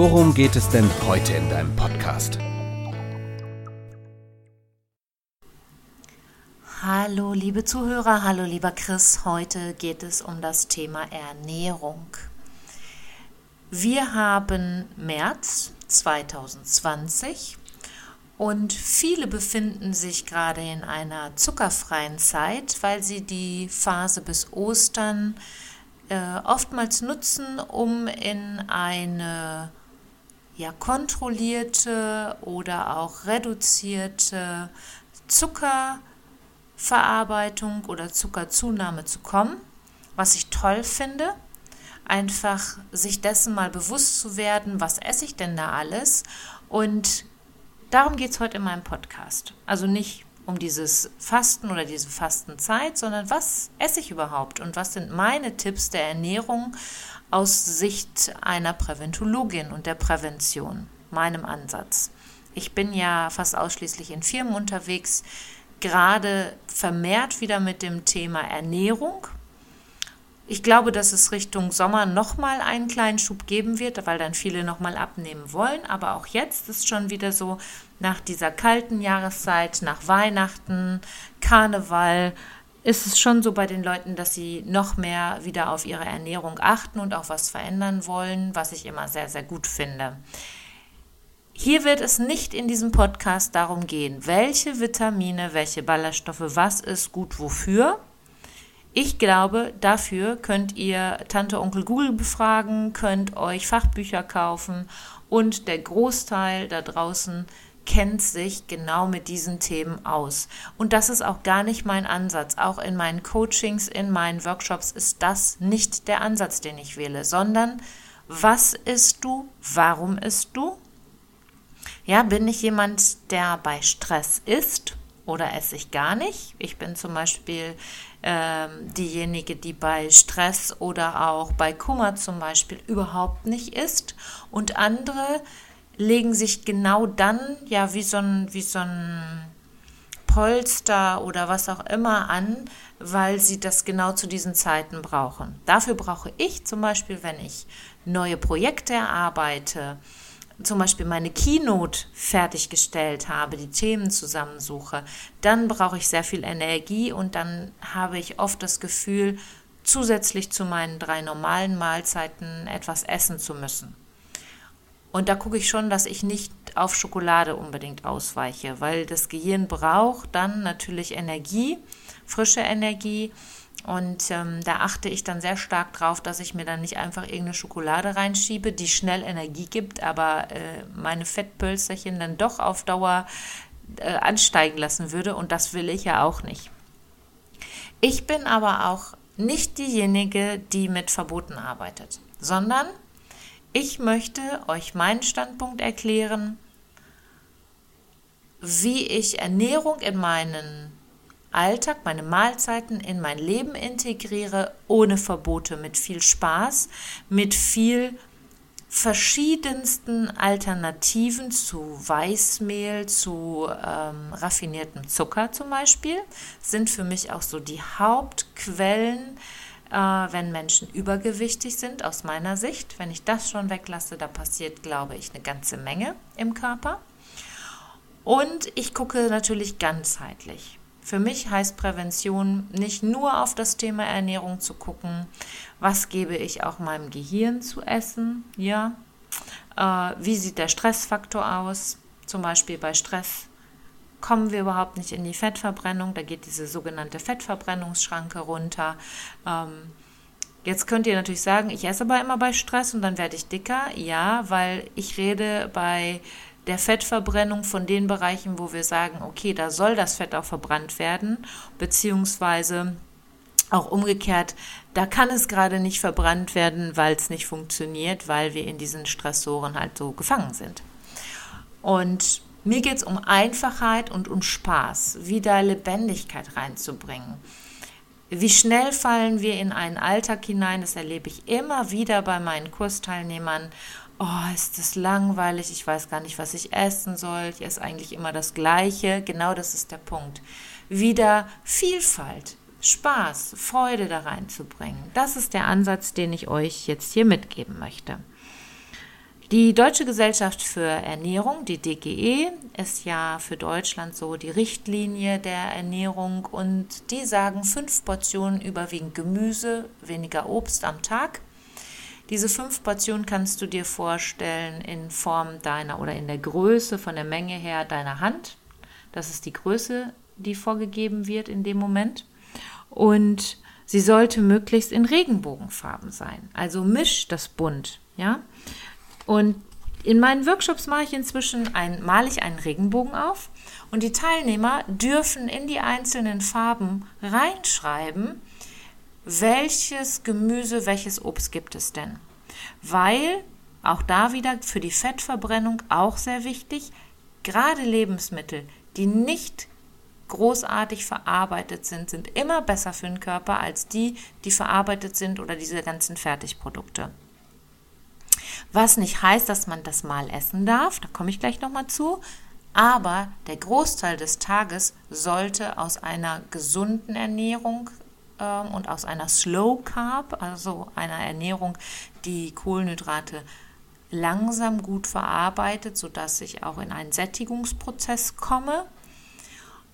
worum geht es denn heute in deinem Podcast? Hallo liebe Zuhörer, hallo lieber Chris. Heute geht es um das Thema Ernährung. Wir haben März 2020 und viele befinden sich gerade in einer zuckerfreien Zeit, weil sie die Phase bis Ostern äh, oftmals nutzen, um in eine ja, kontrollierte oder auch reduzierte Zuckerverarbeitung oder Zuckerzunahme zu kommen, was ich toll finde einfach sich dessen mal bewusst zu werden, was esse ich denn da alles. Und darum geht es heute in meinem Podcast. Also nicht um dieses Fasten oder diese Fastenzeit, sondern was esse ich überhaupt und was sind meine Tipps der Ernährung aus Sicht einer Präventologin und der Prävention, meinem Ansatz. Ich bin ja fast ausschließlich in Firmen unterwegs, gerade vermehrt wieder mit dem Thema Ernährung, ich glaube, dass es Richtung Sommer nochmal einen kleinen Schub geben wird, weil dann viele nochmal abnehmen wollen. Aber auch jetzt ist schon wieder so, nach dieser kalten Jahreszeit, nach Weihnachten, Karneval, ist es schon so bei den Leuten, dass sie noch mehr wieder auf ihre Ernährung achten und auch was verändern wollen, was ich immer sehr, sehr gut finde. Hier wird es nicht in diesem Podcast darum gehen, welche Vitamine, welche Ballaststoffe, was ist gut wofür, ich glaube, dafür könnt ihr Tante Onkel Google befragen, könnt euch Fachbücher kaufen und der Großteil da draußen kennt sich genau mit diesen Themen aus. Und das ist auch gar nicht mein Ansatz. Auch in meinen Coachings, in meinen Workshops ist das nicht der Ansatz, den ich wähle, sondern was isst du, warum isst du? Ja, bin ich jemand, der bei Stress isst oder esse ich gar nicht? Ich bin zum Beispiel ähm, diejenige, die bei Stress oder auch bei Kummer zum Beispiel überhaupt nicht isst. Und andere legen sich genau dann ja wie so ein, wie so ein Polster oder was auch immer an, weil sie das genau zu diesen Zeiten brauchen. Dafür brauche ich zum Beispiel, wenn ich neue Projekte erarbeite, zum Beispiel meine Keynote fertiggestellt habe, die Themen zusammensuche, dann brauche ich sehr viel Energie und dann habe ich oft das Gefühl, zusätzlich zu meinen drei normalen Mahlzeiten etwas essen zu müssen. Und da gucke ich schon, dass ich nicht auf Schokolade unbedingt ausweiche, weil das Gehirn braucht dann natürlich Energie, frische Energie und ähm, da achte ich dann sehr stark drauf, dass ich mir dann nicht einfach irgendeine Schokolade reinschiebe, die schnell Energie gibt, aber äh, meine Fettpölzerchen dann doch auf Dauer äh, ansteigen lassen würde. Und das will ich ja auch nicht. Ich bin aber auch nicht diejenige, die mit Verboten arbeitet, sondern ich möchte euch meinen Standpunkt erklären, wie ich Ernährung in meinen Alltag, meine Mahlzeiten in mein Leben integriere, ohne Verbote, mit viel Spaß, mit viel verschiedensten Alternativen zu Weißmehl, zu ähm, raffiniertem Zucker zum Beispiel, sind für mich auch so die Hauptquellen, äh, wenn Menschen übergewichtig sind, aus meiner Sicht. Wenn ich das schon weglasse, da passiert, glaube ich, eine ganze Menge im Körper. Und ich gucke natürlich ganzheitlich. Für mich heißt Prävention nicht nur auf das Thema Ernährung zu gucken, was gebe ich auch meinem Gehirn zu essen, ja, äh, wie sieht der Stressfaktor aus, zum Beispiel bei Stress kommen wir überhaupt nicht in die Fettverbrennung, da geht diese sogenannte Fettverbrennungsschranke runter. Ähm, Jetzt könnt ihr natürlich sagen, ich esse aber immer bei Stress und dann werde ich dicker. Ja, weil ich rede bei der Fettverbrennung von den Bereichen, wo wir sagen, okay, da soll das Fett auch verbrannt werden, beziehungsweise auch umgekehrt, da kann es gerade nicht verbrannt werden, weil es nicht funktioniert, weil wir in diesen Stressoren halt so gefangen sind. Und mir geht es um Einfachheit und um Spaß, wieder Lebendigkeit reinzubringen. Wie schnell fallen wir in einen Alltag hinein, das erlebe ich immer wieder bei meinen Kursteilnehmern. Oh, ist das langweilig, ich weiß gar nicht, was ich essen soll, ich esse eigentlich immer das Gleiche. Genau das ist der Punkt. Wieder Vielfalt, Spaß, Freude da reinzubringen. Das ist der Ansatz, den ich euch jetzt hier mitgeben möchte. Die Deutsche Gesellschaft für Ernährung, die DGE, ist ja für Deutschland so die Richtlinie der Ernährung und die sagen fünf Portionen überwiegend Gemüse, weniger Obst am Tag. Diese fünf Portionen kannst du dir vorstellen in Form deiner oder in der Größe von der Menge her deiner Hand. Das ist die Größe, die vorgegeben wird in dem Moment. Und sie sollte möglichst in Regenbogenfarben sein. Also misch das bunt, ja. Und in meinen Workshops mache ich inzwischen ein, male ich einen Regenbogen auf und die Teilnehmer dürfen in die einzelnen Farben reinschreiben, welches Gemüse, welches Obst gibt es denn. Weil, auch da wieder für die Fettverbrennung auch sehr wichtig, gerade Lebensmittel, die nicht großartig verarbeitet sind, sind immer besser für den Körper als die, die verarbeitet sind oder diese ganzen Fertigprodukte. Was nicht heißt, dass man das mal essen darf, da komme ich gleich nochmal zu. Aber der Großteil des Tages sollte aus einer gesunden Ernährung ähm, und aus einer Slow Carb, also einer Ernährung, die Kohlenhydrate langsam gut verarbeitet, sodass ich auch in einen Sättigungsprozess komme.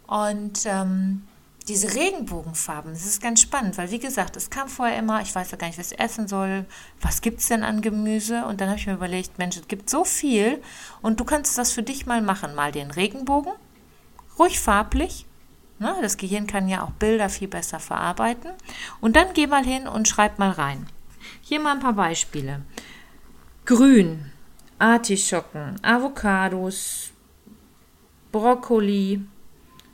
Und ähm, diese Regenbogenfarben, das ist ganz spannend, weil wie gesagt, es kam vorher immer, ich weiß ja gar nicht, was ich essen soll, was gibt es denn an Gemüse? Und dann habe ich mir überlegt, Mensch, es gibt so viel und du kannst das für dich mal machen. Mal den Regenbogen, ruhig farblich. Ne? Das Gehirn kann ja auch Bilder viel besser verarbeiten. Und dann geh mal hin und schreib mal rein. Hier mal ein paar Beispiele. Grün, Artischocken, Avocados, Brokkoli,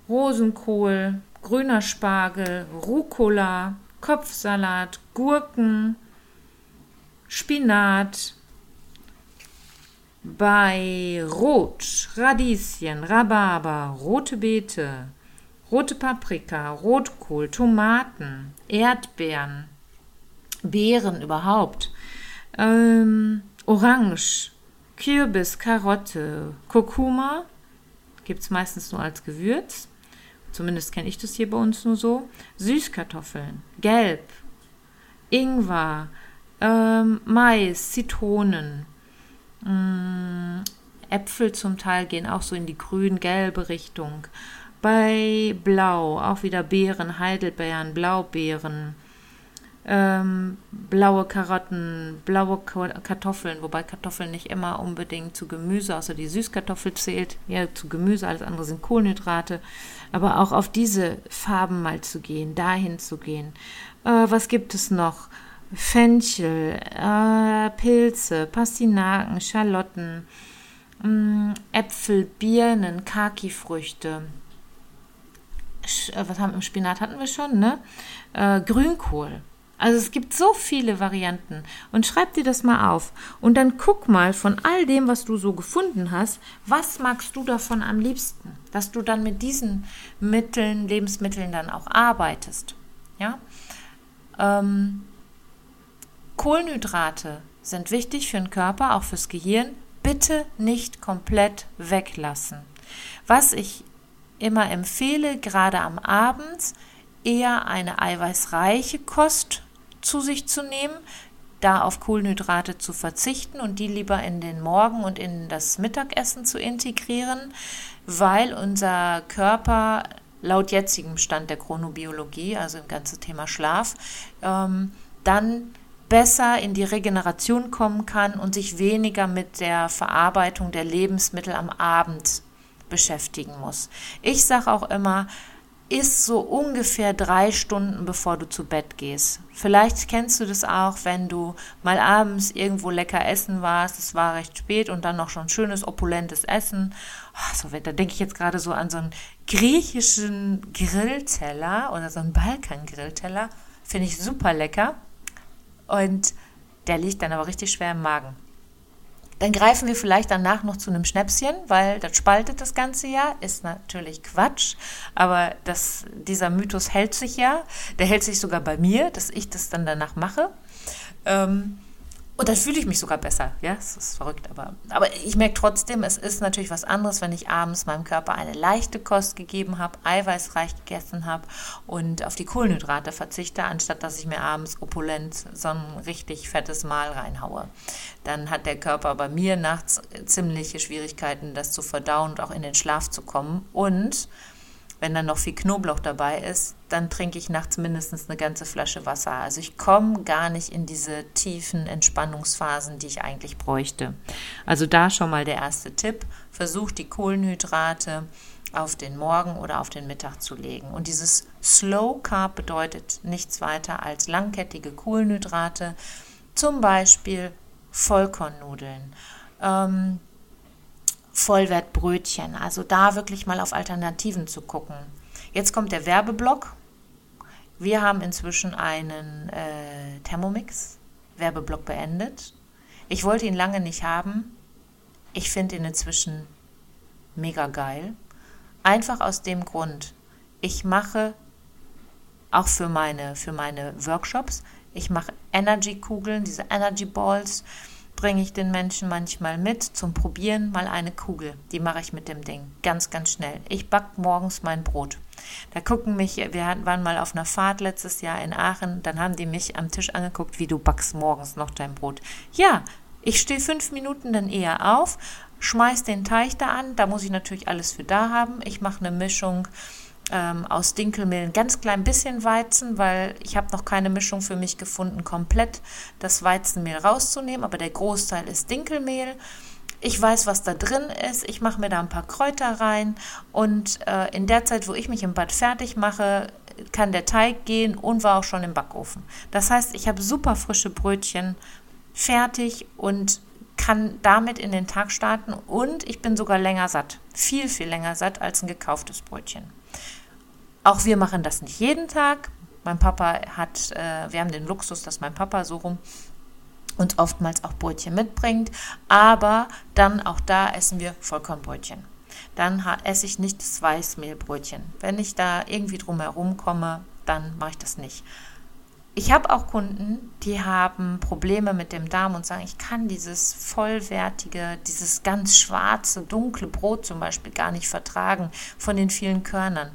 Rosenkohl, grüner Spargel, Rucola, Kopfsalat, Gurken, Spinat. Bei Rot, Radieschen, Rhabarber, rote Beete, rote Paprika, Rotkohl, Tomaten, Erdbeeren, Beeren überhaupt, ähm, Orange, Kürbis, Karotte, Kurkuma, gibt es meistens nur als Gewürz, Zumindest kenne ich das hier bei uns nur so. Süßkartoffeln, Gelb, Ingwer, ähm, Mais, Zitronen, mh, mm, Äpfel zum Teil gehen auch so in die grün-gelbe Richtung. Bei Blau auch wieder Beeren, Heidelbeeren, Blaubeeren, ähm, blaue Karotten, blaue Kartoffeln, wobei Kartoffeln nicht immer unbedingt zu Gemüse, außer die Süßkartoffel zählt, ja zu Gemüse, alles andere sind Kohlenhydrate, aber auch auf diese Farben mal zu gehen, dahin zu gehen. Äh, was gibt es noch? Fenchel, äh, Pilze, Pastinaken, Schalotten, mh, mm, Äpfel, Birnen, Kaki-Früchte. Äh, was haben wir im Spinat hatten wir schon, ne? Äh, Grünkohl also es gibt so viele Varianten. Und schreib dir das mal auf. Und dann guck mal von all dem, was du so gefunden hast, was magst du davon am liebsten? Dass du dann mit diesen Mitteln, Lebensmitteln dann auch arbeitest. Ja? Ähm, Kohlenhydrate sind wichtig für den Körper, auch fürs Gehirn. Bitte nicht komplett weglassen. Was ich immer empfehle, gerade am Abend, eher eine eiweißreiche Kost zu sich zu nehmen, da auf Kohlenhydrate zu verzichten und die lieber in den Morgen und in das Mittagessen zu integrieren, weil unser Körper laut jetzigem Stand der Chronobiologie, also im ganzen Thema Schlaf, ähm, dann besser in die Regeneration kommen kann und sich weniger mit der Verarbeitung der Lebensmittel am Abend beschäftigen muss. Ich sage auch immer, ist so ungefähr drei Stunden, bevor du zu Bett gehst. Vielleicht kennst du das auch, wenn du mal abends irgendwo lecker essen warst, es war recht spät und dann noch schon schönes, opulentes Essen. Oh, so, da denke ich jetzt gerade so an so einen griechischen Grillteller oder so einen Balkan-Grillteller. Finde ich super lecker. Und der liegt dann aber richtig schwer im Magen Dann greifen wir vielleicht danach noch zu einem Schnäpschen, weil das spaltet das ganze Jahr. Ist natürlich Quatsch, aber das, dieser Mythos hält sich ja. Der hält sich sogar bei mir, dass ich das dann danach mache. Ähm, und dann fühle ich mich sogar besser. Ja, es ist verrückt, aber, aber ich merke trotzdem, es ist natürlich was anderes, wenn ich abends meinem Körper eine leichte Kost gegeben habe, eiweißreich gegessen habe und auf die Kohlenhydrate verzichte, anstatt dass ich mir abends opulent so ein richtig fettes Mahl reinhaue. Dann hat der Körper bei mir nachts ziemliche Schwierigkeiten, das zu verdauen und auch in den Schlaf zu kommen. Und wenn dann noch viel Knoblauch dabei ist, dann trinke ich nachts mindestens eine ganze Flasche Wasser. Also ich komme gar nicht in diese tiefen Entspannungsphasen, die ich eigentlich bräuchte. Also da schon mal der erste Tipp. Versucht die Kohlenhydrate auf den Morgen oder auf den Mittag zu legen. Und dieses Slow Carb bedeutet nichts weiter als langkettige Kohlenhydrate, zum Beispiel Vollkornnudeln. Ähm, Vollwertbrötchen. Also da wirklich mal auf Alternativen zu gucken. Jetzt kommt der Werbeblock. Wir haben inzwischen einen äh, Thermomix. Werbeblock beendet. Ich wollte ihn lange nicht haben. Ich finde ihn inzwischen mega geil. Einfach aus dem Grund, ich mache auch für meine, für meine Workshops, ich mache Energy-Kugeln, diese Energy Balls bringe ich den Menschen manchmal mit zum Probieren mal eine Kugel. Die mache ich mit dem Ding. Ganz, ganz schnell. Ich backe morgens mein Brot. Da gucken mich, wir waren mal auf einer Fahrt letztes Jahr in Aachen, dann haben die mich am Tisch angeguckt, wie du backst morgens noch dein Brot. Ja, ich stehe fünf Minuten dann eher auf, schmeiß den Teig da an, da muss ich natürlich alles für da haben. Ich mache eine Mischung ähm, aus Dinkelmehl ein ganz klein bisschen Weizen, weil ich habe noch keine Mischung für mich gefunden, komplett das Weizenmehl rauszunehmen, aber der Großteil ist Dinkelmehl. Ich weiß, was da drin ist. Ich mache mir da ein paar Kräuter rein und äh, in der Zeit, wo ich mich im Bad fertig mache, kann der Teig gehen und war auch schon im Backofen. Das heißt, ich habe super frische Brötchen fertig und kann damit in den Tag starten und ich bin sogar länger satt. Viel, viel länger satt als ein gekauftes Brötchen. Auch wir machen das nicht jeden Tag. Mein Papa hat, äh, wir haben den Luxus, dass mein Papa so rum uns oftmals auch Brötchen mitbringt, aber dann auch da essen wir Vollkornbrötchen. Dann esse ich nicht das Weißmehlbrötchen. Wenn ich da irgendwie drum herum komme, dann mache ich das nicht. Ich habe auch Kunden, die haben Probleme mit dem Darm und sagen, ich kann dieses vollwertige, dieses ganz schwarze, dunkle Brot zum Beispiel gar nicht vertragen von den vielen Körnern.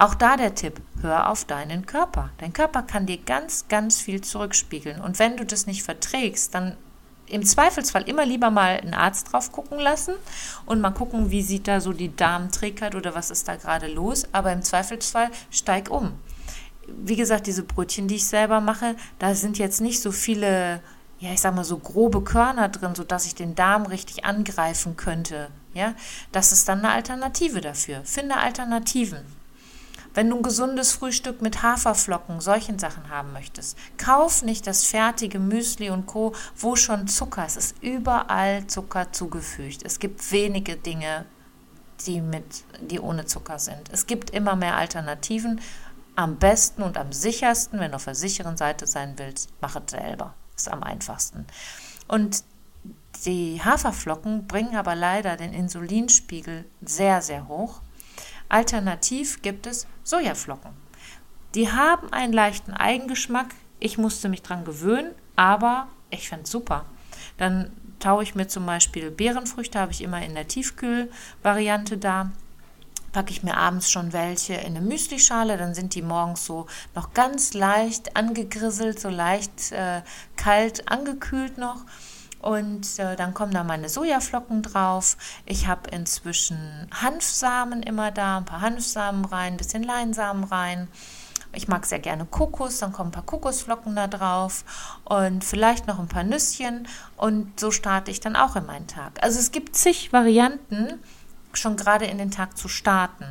Auch da der Tipp, hör auf deinen Körper. Dein Körper kann dir ganz, ganz viel zurückspiegeln. Und wenn du das nicht verträgst, dann im Zweifelsfall immer lieber mal einen Arzt drauf gucken lassen und mal gucken, wie sieht da so die Darmträgheit oder was ist da gerade los. Aber im Zweifelsfall steig um. Wie gesagt, diese Brötchen, die ich selber mache, da sind jetzt nicht so viele, ja, ich sag mal so grobe Körner drin, sodass ich den Darm richtig angreifen könnte. Ja, das ist dann eine Alternative dafür. Finde Alternativen. Wenn du ein gesundes Frühstück mit Haferflocken, solchen Sachen haben möchtest, kauf nicht das fertige Müsli und Co., wo schon Zucker ist. Es ist überall Zucker zugefügt. Es gibt wenige Dinge, die, mit, die ohne Zucker sind. Es gibt immer mehr Alternativen. Am besten und am sichersten, wenn du auf der sicheren Seite sein willst, mach es selber. Ist am einfachsten. Und die Haferflocken bringen aber leider den Insulinspiegel sehr, sehr hoch. Alternativ gibt es Sojaflocken. Die haben einen leichten Eigengeschmack. Ich musste mich dran gewöhnen, aber ich fand es super. Dann taue ich mir zum Beispiel Beerenfrüchte, habe ich immer in der Tiefkühlvariante da. Packe ich mir abends schon welche in eine Müslischale, dann sind die morgens so noch ganz leicht angegrisselt, so leicht äh, kalt angekühlt noch. Und äh, dann kommen da meine Sojaflocken drauf. Ich habe inzwischen Hanfsamen immer da, ein paar Hanfsamen rein, ein bisschen Leinsamen rein. Ich mag sehr gerne Kokos, dann kommen ein paar Kokosflocken da drauf und vielleicht noch ein paar Nüsschen und so starte ich dann auch in meinen Tag. Also es gibt zig Varianten, schon gerade in den Tag zu starten.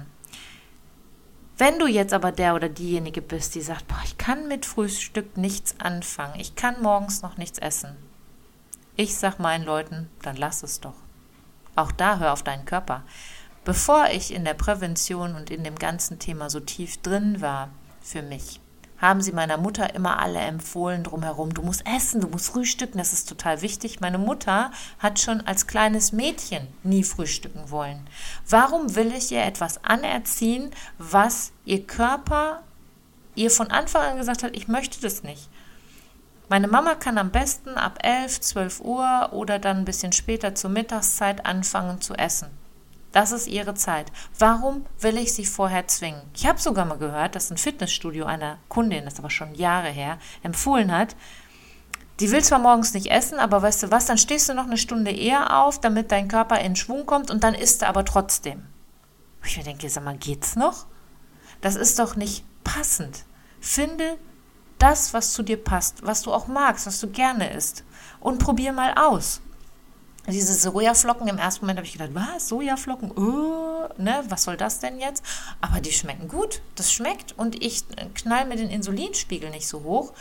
Wenn du jetzt aber der oder diejenige bist, die sagt, boah, ich kann mit Frühstück nichts anfangen, ich kann morgens noch nichts essen, ich sag meinen Leuten, dann lass es doch. Auch da hör auf deinen Körper. Bevor ich in der Prävention und in dem ganzen Thema so tief drin war, für mich, haben sie meiner Mutter immer alle empfohlen drumherum, du musst essen, du musst frühstücken, das ist total wichtig. Meine Mutter hat schon als kleines Mädchen nie frühstücken wollen. Warum will ich ihr etwas anerziehen, was ihr Körper ihr von Anfang an gesagt hat, ich möchte das nicht? Meine Mama kann am besten ab 11, 12 Uhr oder dann ein bisschen später zur Mittagszeit anfangen zu essen. Das ist ihre Zeit. Warum will ich sie vorher zwingen? Ich habe sogar mal gehört, dass ein Fitnessstudio einer Kundin, das ist aber schon Jahre her, empfohlen hat, die will zwar morgens nicht essen, aber weißt du was, dann stehst du noch eine Stunde eher auf, damit dein Körper in Schwung kommt und dann isst du aber trotzdem. Ich mir denke, sag mal, geht's noch? Das ist doch nicht passend. Finde das, was zu dir passt, was du auch magst, was du gerne isst. Und probier mal aus. Diese Sojaflocken, im ersten Moment habe ich gedacht, was, Sojaflocken, oh, ne, was soll das denn jetzt? Aber die schmecken gut, das schmeckt und ich knall mir den Insulinspiegel nicht so hoch.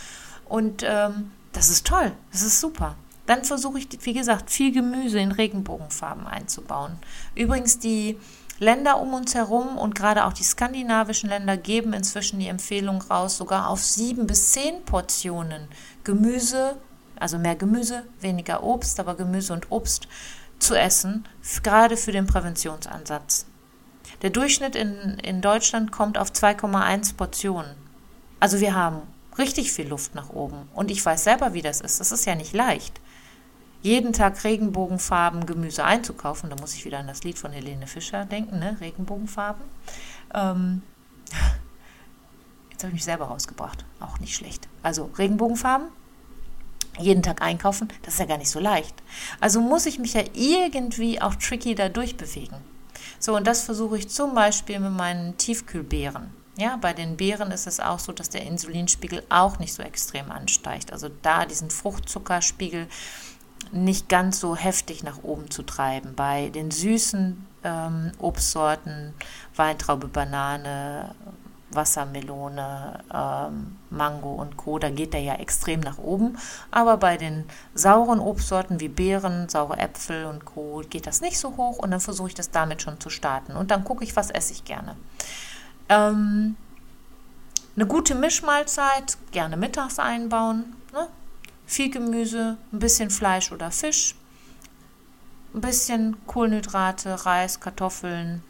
Und ähm, das ist toll, das ist super. Dann versuche ich, wie gesagt, viel Gemüse in Regenbogenfarben einzubauen. Übrigens, die Länder um uns herum und gerade auch die skandinavischen Länder geben inzwischen die Empfehlung raus, sogar auf sieben bis zehn Portionen Gemüse also mehr Gemüse, weniger Obst, aber Gemüse und Obst zu essen, gerade für den Präventionsansatz. Der Durchschnitt in, in Deutschland kommt auf 2,1 Portionen. Also wir haben richtig viel Luft nach oben. Und ich weiß selber, wie das ist. Das ist ja nicht leicht. Jeden Tag Regenbogenfarben Gemüse einzukaufen, da muss ich wieder an das Lied von Helene Fischer denken, ne? Regenbogenfarben. Ähm, jetzt habe ich mich selber rausgebracht. Auch nicht schlecht. Also Regenbogenfarben, jeden Tag einkaufen, das ist ja gar nicht so leicht. Also muss ich mich ja irgendwie auch tricky da durchbewegen. So, und das versuche ich zum Beispiel mit meinen Tiefkühlbeeren. Ja, bei den Beeren ist es auch so, dass der Insulinspiegel auch nicht so extrem ansteigt. Also da diesen Fruchtzuckerspiegel nicht ganz so heftig nach oben zu treiben. Bei den süßen ähm, Obstsorten, Weintraube, Banane, Wassermelone, ähm, Mango und Co., da geht der ja extrem nach oben. Aber bei den sauren Obstsorten wie Beeren, saure Äpfel und Co. geht das nicht so hoch und dann versuche ich das damit schon zu starten. Und dann gucke ich, was esse ich gerne. Ähm, eine gute Mischmahlzeit, gerne mittags einbauen. Ne? Viel Gemüse, ein bisschen Fleisch oder Fisch, ein bisschen Kohlenhydrate, Reis, Kartoffeln,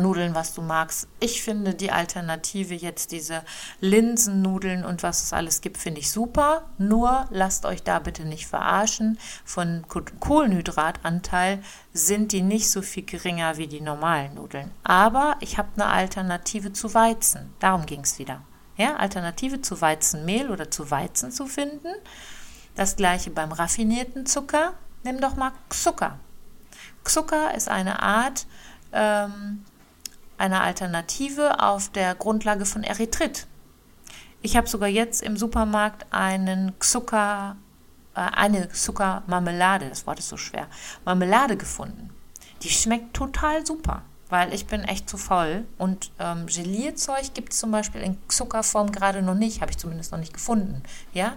Nudeln, was du magst. Ich finde die Alternative jetzt diese Linsennudeln und was es alles gibt, finde ich super. Nur lasst euch da bitte nicht verarschen. Von Kohlenhydratanteil sind die nicht so viel geringer wie die normalen Nudeln. Aber ich habe eine Alternative zu Weizen. Darum ging es wieder. Ja, Alternative zu Weizenmehl oder zu Weizen zu finden. Das gleiche beim raffinierten Zucker. Nimm doch mal Zucker. Zucker ist eine Art, ähm, eine Alternative auf der Grundlage von Erythrit. Ich habe sogar jetzt im Supermarkt einen Zucker, äh, eine Zuckermarmelade, das Wort ist so schwer, Marmelade gefunden. Die schmeckt total super, weil ich bin echt zu voll. Und ähm, Gelierzeug gibt es zum Beispiel in Zuckerform gerade noch nicht, habe ich zumindest noch nicht gefunden. Ja,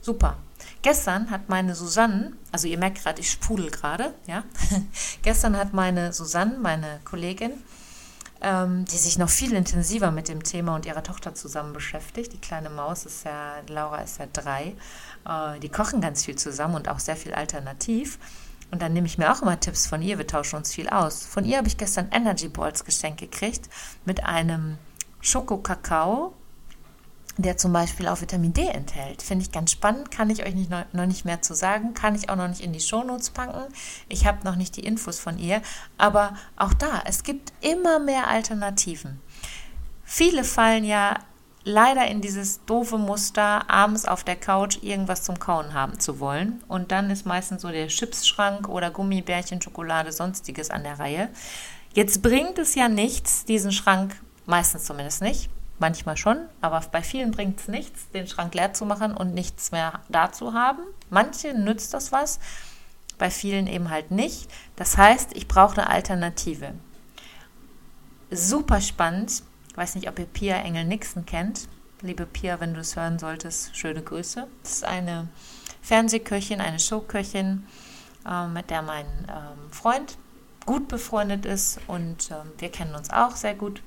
super. Gestern hat meine Susanne, also ihr merkt gerade, ich sprudel gerade, ja. Gestern hat meine Susanne, meine Kollegin, ähm, die sich noch viel intensiver mit dem Thema und ihrer Tochter zusammen beschäftigt. Die kleine Maus ist ja, Laura ist ja drei. Äh, die kochen ganz viel zusammen und auch sehr viel alternativ. Und dann nehme ich mir auch immer Tipps von ihr. Wir tauschen uns viel aus. Von ihr habe ich gestern Energy Balls geschenkt gekriegt mit einem Schokokakao der zum Beispiel auch Vitamin D enthält. Finde ich ganz spannend, kann ich euch nicht, noch nicht mehr zu sagen, kann ich auch noch nicht in die Shownotes packen. Ich habe noch nicht die Infos von ihr, aber auch da, es gibt immer mehr Alternativen. Viele fallen ja leider in dieses doofe Muster, abends auf der Couch irgendwas zum Kauen haben zu wollen. Und dann ist meistens so der Chipsschrank oder Gummibärchen, Schokolade, sonstiges an der Reihe. Jetzt bringt es ja nichts, diesen Schrank, meistens zumindest nicht, Manchmal schon, aber bei vielen bringt es nichts, den Schrank leer zu machen und nichts mehr da zu haben. Manche nützt das was, bei vielen eben halt nicht. Das heißt, ich brauche eine Alternative. Super spannend. Weiß nicht, ob ihr Pia Engel-Nixon kennt. Liebe Pia, wenn du es hören solltest, schöne Grüße. Das ist eine Fernsehköchin, eine Showköchin, äh, mit der mein ähm, Freund gut befreundet ist und ähm, wir kennen uns auch sehr gut.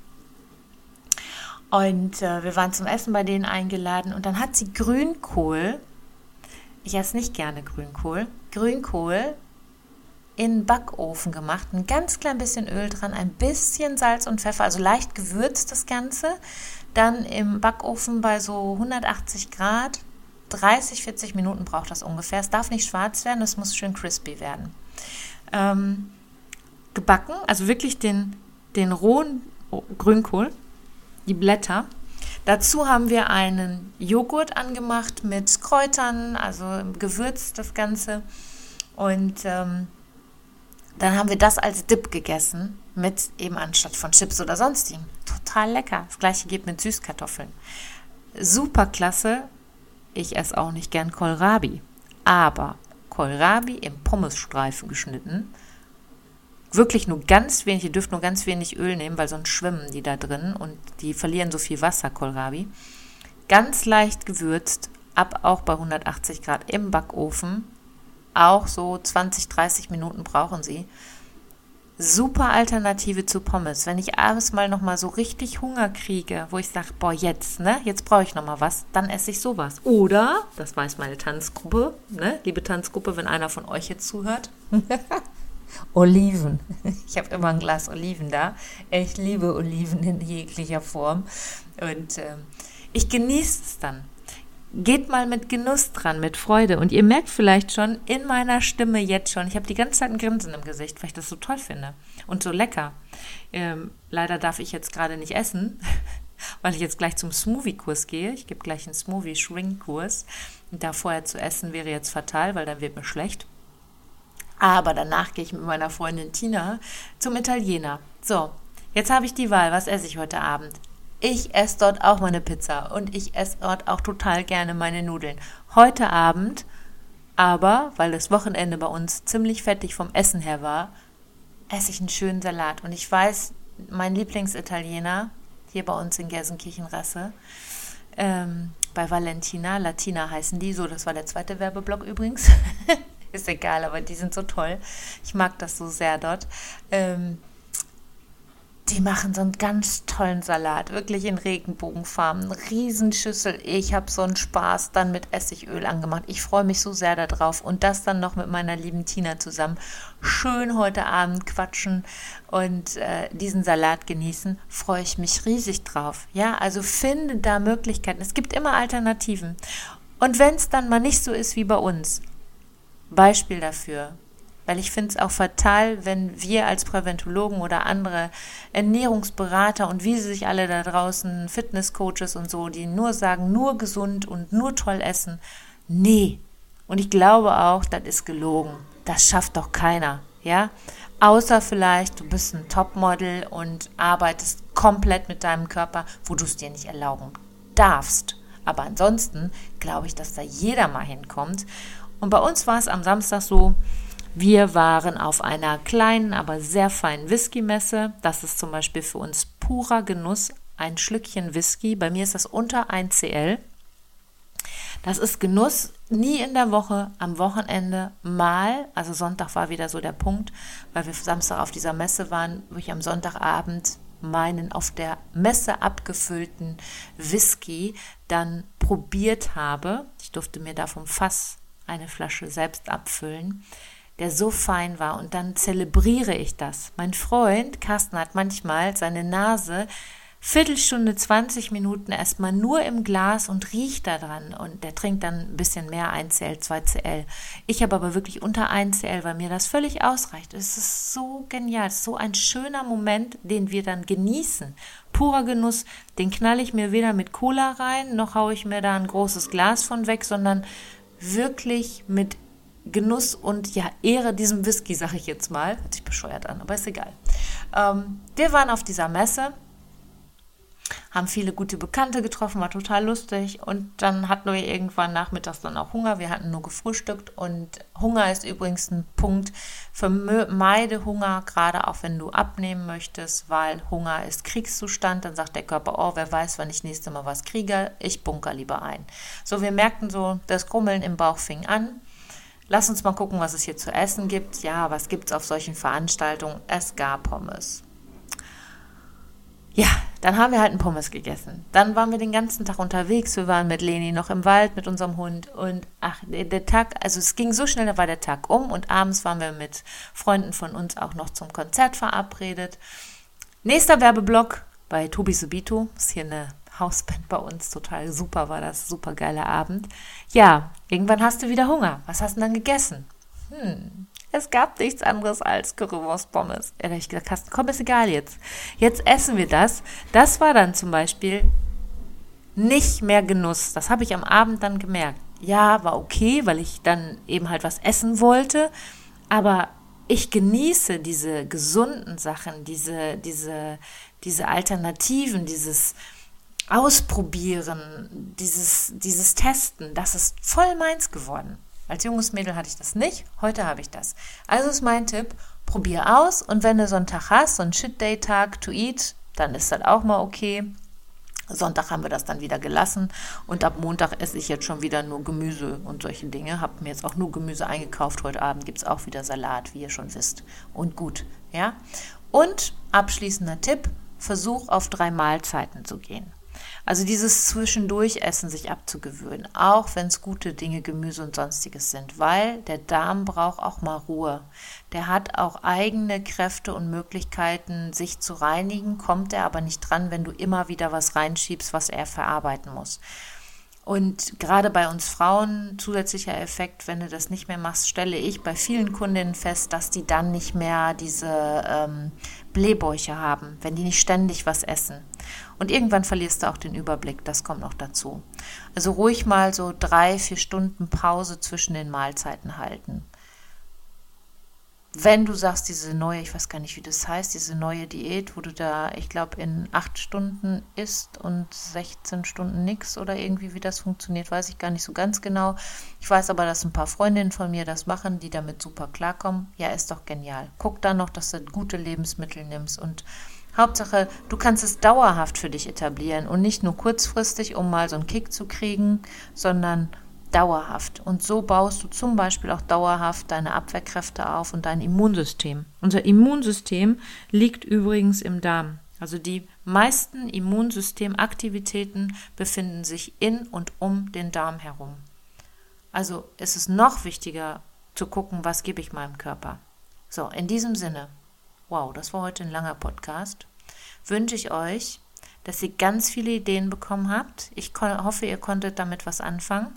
Und äh, wir waren zum Essen bei denen eingeladen und dann hat sie Grünkohl, ich esse nicht gerne Grünkohl, Grünkohl in Backofen gemacht, ein ganz klein bisschen Öl dran, ein bisschen Salz und Pfeffer, also leicht gewürzt das Ganze, dann im Backofen bei so 180 Grad, 30, 40 Minuten braucht das ungefähr. Es darf nicht schwarz werden, es muss schön crispy werden. Ähm, gebacken, also wirklich den, den rohen Grünkohl die Blätter. Dazu haben wir einen Joghurt angemacht mit Kräutern, also gewürzt das Ganze. Und ähm, dann haben wir das als Dip gegessen, mit eben anstatt von Chips oder sonstigem. Total lecker. Das gleiche geht mit Süßkartoffeln. Super klasse. Ich esse auch nicht gern Kohlrabi. Aber Kohlrabi im Pommesstreifen geschnitten wirklich nur ganz wenig, ihr dürft nur ganz wenig Öl nehmen, weil sonst schwimmen die da drin und die verlieren so viel Wasser, Kohlrabi. Ganz leicht gewürzt, ab auch bei 180 Grad im Backofen. Auch so 20, 30 Minuten brauchen sie. Super Alternative zu Pommes. Wenn ich abends mal noch mal so richtig Hunger kriege, wo ich sage, boah, jetzt, ne, jetzt brauche ich noch mal was, dann esse ich sowas. Oder, das weiß meine Tanzgruppe, ne, liebe Tanzgruppe, wenn einer von euch jetzt zuhört, Oliven. Ich habe immer ein Glas Oliven da. Ich liebe Oliven in jeglicher Form. Und äh, ich genieße es dann. Geht mal mit Genuss dran, mit Freude. Und ihr merkt vielleicht schon in meiner Stimme jetzt schon, ich habe die ganze Zeit ein Grinsen im Gesicht, weil ich das so toll finde und so lecker. Ähm, leider darf ich jetzt gerade nicht essen, weil ich jetzt gleich zum Smoothie-Kurs gehe. Ich gebe gleich einen Smoothie-Shrink-Kurs. Da vorher zu essen wäre jetzt fatal, weil dann wird mir schlecht. Aber danach gehe ich mit meiner Freundin Tina zum Italiener. So, jetzt habe ich die Wahl. Was esse ich heute Abend? Ich esse dort auch meine Pizza und ich esse dort auch total gerne meine Nudeln. Heute Abend, aber weil das Wochenende bei uns ziemlich fettig vom Essen her war, esse ich einen schönen Salat. Und ich weiß, mein Lieblingsitaliener, hier bei uns in Gelsenkirchenrasse, ähm, bei Valentina, Latina heißen die, so, das war der zweite Werbeblock übrigens. ist egal, aber die sind so toll. Ich mag das so sehr dort. Ähm, die machen so einen ganz tollen Salat, wirklich in Regenbogenfarben, Riesenschüssel. Ich habe so einen Spaß dann mit Essigöl angemacht. Ich freue mich so sehr darauf und das dann noch mit meiner lieben Tina zusammen. Schön heute Abend quatschen und äh, diesen Salat genießen. Freue ich mich riesig drauf. Ja, also finde da Möglichkeiten. Es gibt immer Alternativen. Und wenn es dann mal nicht so ist wie bei uns, Beispiel dafür. Weil ich finde es auch fatal, wenn wir als Präventologen oder andere Ernährungsberater und wie sie sich alle da draußen, Fitnesscoaches und so, die nur sagen, nur gesund und nur toll essen. Nee. Und ich glaube auch, das ist gelogen. Das schafft doch keiner. Ja? Außer vielleicht, du bist ein Topmodel und arbeitest komplett mit deinem Körper, wo du es dir nicht erlauben darfst. Aber ansonsten glaube ich, dass da jeder mal hinkommt und bei uns war es am Samstag so, wir waren auf einer kleinen, aber sehr feinen Whisky-Messe. Das ist zum Beispiel für uns purer Genuss, ein Schlückchen Whisky. Bei mir ist das unter 1 CL. Das ist Genuss, nie in der Woche, am Wochenende mal. Also Sonntag war wieder so der Punkt, weil wir Samstag auf dieser Messe waren, wo ich am Sonntagabend meinen auf der Messe abgefüllten Whisky dann probiert habe. Ich durfte mir da vom Fass eine Flasche selbst abfüllen, der so fein war. Und dann zelebriere ich das. Mein Freund Carsten hat manchmal seine Nase Viertelstunde, 20 Minuten erstmal nur im Glas und riecht da dran. Und der trinkt dann ein bisschen mehr 1CL, 2CL. Ich habe aber wirklich unter 1CL, weil mir das völlig ausreicht. Es ist so genial. So ein schöner Moment, den wir dann genießen. Purer Genuss, den knall ich mir weder mit Cola rein, noch haue ich mir da ein großes Glas von weg, sondern wirklich mit Genuss und ja, Ehre diesem Whisky, sage ich jetzt mal. Hört sich bescheuert an, aber ist egal. Ähm, wir waren auf dieser Messe, haben viele gute Bekannte getroffen, war total lustig. Und dann hatten wir irgendwann nachmittags dann auch Hunger. Wir hatten nur gefrühstückt. Und Hunger ist übrigens ein Punkt. Vermeide Hunger, gerade auch wenn du abnehmen möchtest, weil Hunger ist Kriegszustand. Dann sagt der Körper, oh, wer weiß, wann ich nächste Mal was kriege. Ich bunker lieber ein. So, wir merkten so, das Grummeln im Bauch fing an. Lass uns mal gucken, was es hier zu essen gibt. Ja, was gibt es auf solchen Veranstaltungen? Es gab Pommes. Ja, Dann haben wir halt einen Pommes gegessen. Dann waren wir den ganzen Tag unterwegs. Wir waren mit Leni noch im Wald mit unserem Hund. Und ach, der Tag, also es ging so schnell, da war der Tag um. Und abends waren wir mit Freunden von uns auch noch zum Konzert verabredet. Nächster Werbeblock bei Tobi Subito. Ist hier eine Hausband bei uns. Total super war das. Super geiler Abend. Ja, irgendwann hast du wieder Hunger. Was hast du dann gegessen? Hm, es gab nichts anderes als Currywurst-Pommes. Da habe ich gesagt, Carsten, komm, ist egal jetzt. Jetzt essen wir das. Das war dann zum Beispiel nicht mehr Genuss. Das habe ich am Abend dann gemerkt. Ja, war okay, weil ich dann eben halt was essen wollte. Aber ich genieße diese gesunden Sachen, diese, diese, diese Alternativen, dieses Ausprobieren, dieses, dieses Testen. Das ist voll meins geworden. Als junges Mädel hatte ich das nicht, heute habe ich das. Also ist mein Tipp, probier aus und wenn du so einen Tag hast, so einen Shit-Day-Tag to eat, dann ist das auch mal okay. Sonntag haben wir das dann wieder gelassen und ab Montag esse ich jetzt schon wieder nur Gemüse und solche Dinge. Habe mir jetzt auch nur Gemüse eingekauft. Heute Abend gibt es auch wieder Salat, wie ihr schon wisst. Und gut, ja. Und abschließender Tipp, versuch auf drei Mahlzeiten zu gehen. Also dieses Zwischendurchessen sich abzugewöhnen, auch wenn es gute Dinge, Gemüse und sonstiges sind, weil der Darm braucht auch mal Ruhe. Der hat auch eigene Kräfte und Möglichkeiten, sich zu reinigen, kommt er aber nicht dran, wenn du immer wieder was reinschiebst, was er verarbeiten muss. Und gerade bei uns Frauen, zusätzlicher Effekt, wenn du das nicht mehr machst, stelle ich bei vielen Kundinnen fest, dass die dann nicht mehr diese ähm, Blähbäuche haben, wenn die nicht ständig was essen. Und irgendwann verlierst du auch den Überblick, das kommt noch dazu. Also ruhig mal so drei, vier Stunden Pause zwischen den Mahlzeiten halten wenn du sagst, diese neue, ich weiß gar nicht, wie das heißt, diese neue Diät, wo du da, ich glaube, in acht Stunden isst und 16 Stunden nix oder irgendwie, wie das funktioniert, weiß ich gar nicht so ganz genau. Ich weiß aber, dass ein paar Freundinnen von mir das machen, die damit super klarkommen. Ja, ist doch genial. Guck dann noch, dass du gute Lebensmittel nimmst und Hauptsache, du kannst es dauerhaft für dich etablieren und nicht nur kurzfristig, um mal so einen Kick zu kriegen, sondern dauerhaft. Und so baust du zum Beispiel auch dauerhaft deine Abwehrkräfte auf und dein Immunsystem. Unser Immunsystem liegt übrigens im Darm. Also die meisten Immunsystemaktivitäten befinden sich in und um den Darm herum. Also ist es noch wichtiger zu gucken, was gebe ich meinem Körper. So, in diesem Sinne, wow, das war heute ein langer Podcast, wünsche ich euch, dass ihr ganz viele Ideen bekommen habt. Ich hoffe, ihr konntet damit was anfangen.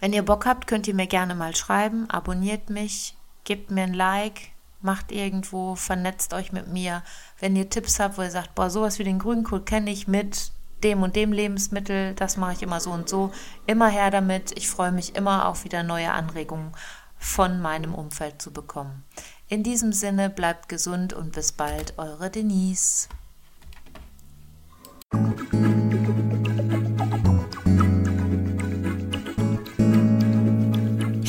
Wenn ihr Bock habt, könnt ihr mir gerne mal schreiben, abonniert mich, gebt mir ein Like, macht irgendwo, vernetzt euch mit mir. Wenn ihr Tipps habt, wo ihr sagt, boah, sowas wie den Grünkohl kenne ich mit dem und dem Lebensmittel, das mache ich immer so und so, immer her damit. Ich freue mich immer auch wieder neue Anregungen von meinem Umfeld zu bekommen. In diesem Sinne bleibt gesund und bis bald, eure Denise.